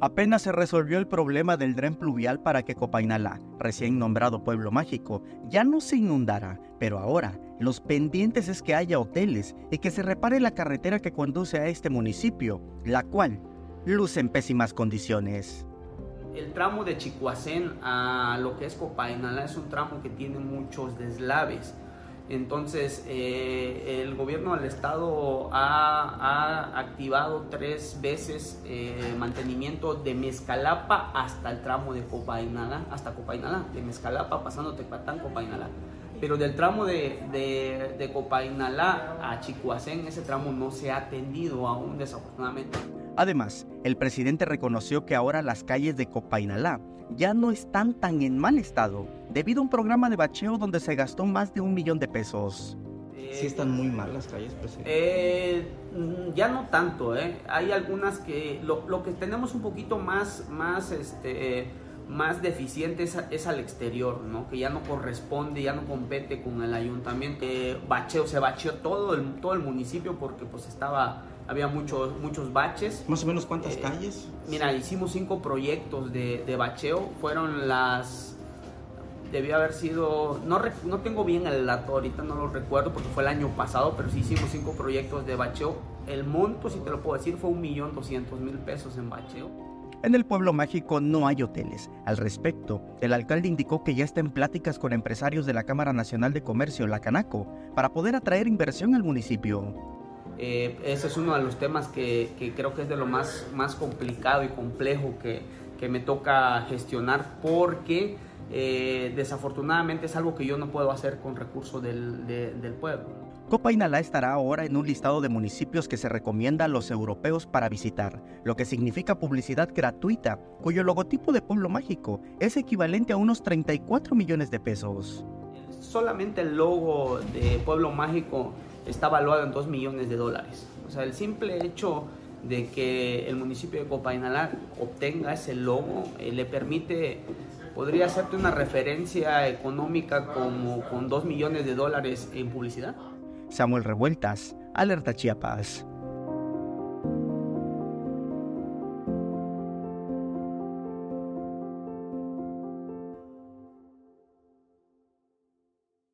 Apenas se resolvió el problema del dren pluvial para que Copainalá, recién nombrado pueblo mágico, ya no se inundara, pero ahora los pendientes es que haya hoteles y que se repare la carretera que conduce a este municipio, la cual luce en pésimas condiciones. El tramo de Chicoacén a lo que es Copainalá es un tramo que tiene muchos deslaves entonces, eh, el gobierno del estado ha, activado tres veces eh, mantenimiento de Mezcalapa hasta el tramo de Copainala, hasta Copainala, de Mezcalapa pasando Tecpatán, Copainala. Pero del tramo de, Copainala a Chicoacén, ese tramo no se ha atendido aún, desafortunadamente. Además, el presidente reconoció que ahora las calles de Copainalá ya no están tan en mal estado, debido a un programa de bacheo donde se gastó más de un millón de pesos. ¿Sí están muy mal las calles, presidente? Eh, ya no tanto, ¿eh? Hay algunas que... Lo, que tenemos un poquito más, más, este, más deficiente es, al exterior, ¿no? Que ya no corresponde, ya no compete con el ayuntamiento. Eh, bacheo, se bacheó todo el, todo el municipio porque pues estaba había muchos, muchos baches. ¿Más o menos cuántas eh, calles? Mira, hicimos cinco proyectos de, de bacheo, fueron las... Debió haber sido, no, no tengo bien el dato, ahorita no lo recuerdo porque fue el año pasado, pero sí hicimos cinco proyectos de bacheo. El monto, si te lo puedo decir, fue un millón doscientos mil pesos en bacheo. En el pueblo mágico no hay hoteles. Al respecto, el alcalde indicó que ya está en pláticas con empresarios de la Cámara Nacional de Comercio, la Canaco, para poder atraer inversión al municipio. Eh, ese es uno de los temas que, creo que es de lo más, más complicado y complejo que, que me toca gestionar porque eh, desafortunadamente es algo que yo no puedo hacer con recursos del, del pueblo. Copa Inalá estará ahora en un listado de municipios que se recomienda a los europeos para visitar, lo que significa publicidad gratuita, cuyo logotipo de pueblo mágico es equivalente a unos 34 millones de pesos. Solamente el logo de pueblo mágico está valuado en 2 millones de dólares. O sea, el simple hecho de que el municipio de Copainalá obtenga ese logo eh, le permite, podría hacerte una referencia económica como con 2 millones de dólares en publicidad. Samuel Revueltas, Alerta Chiapas.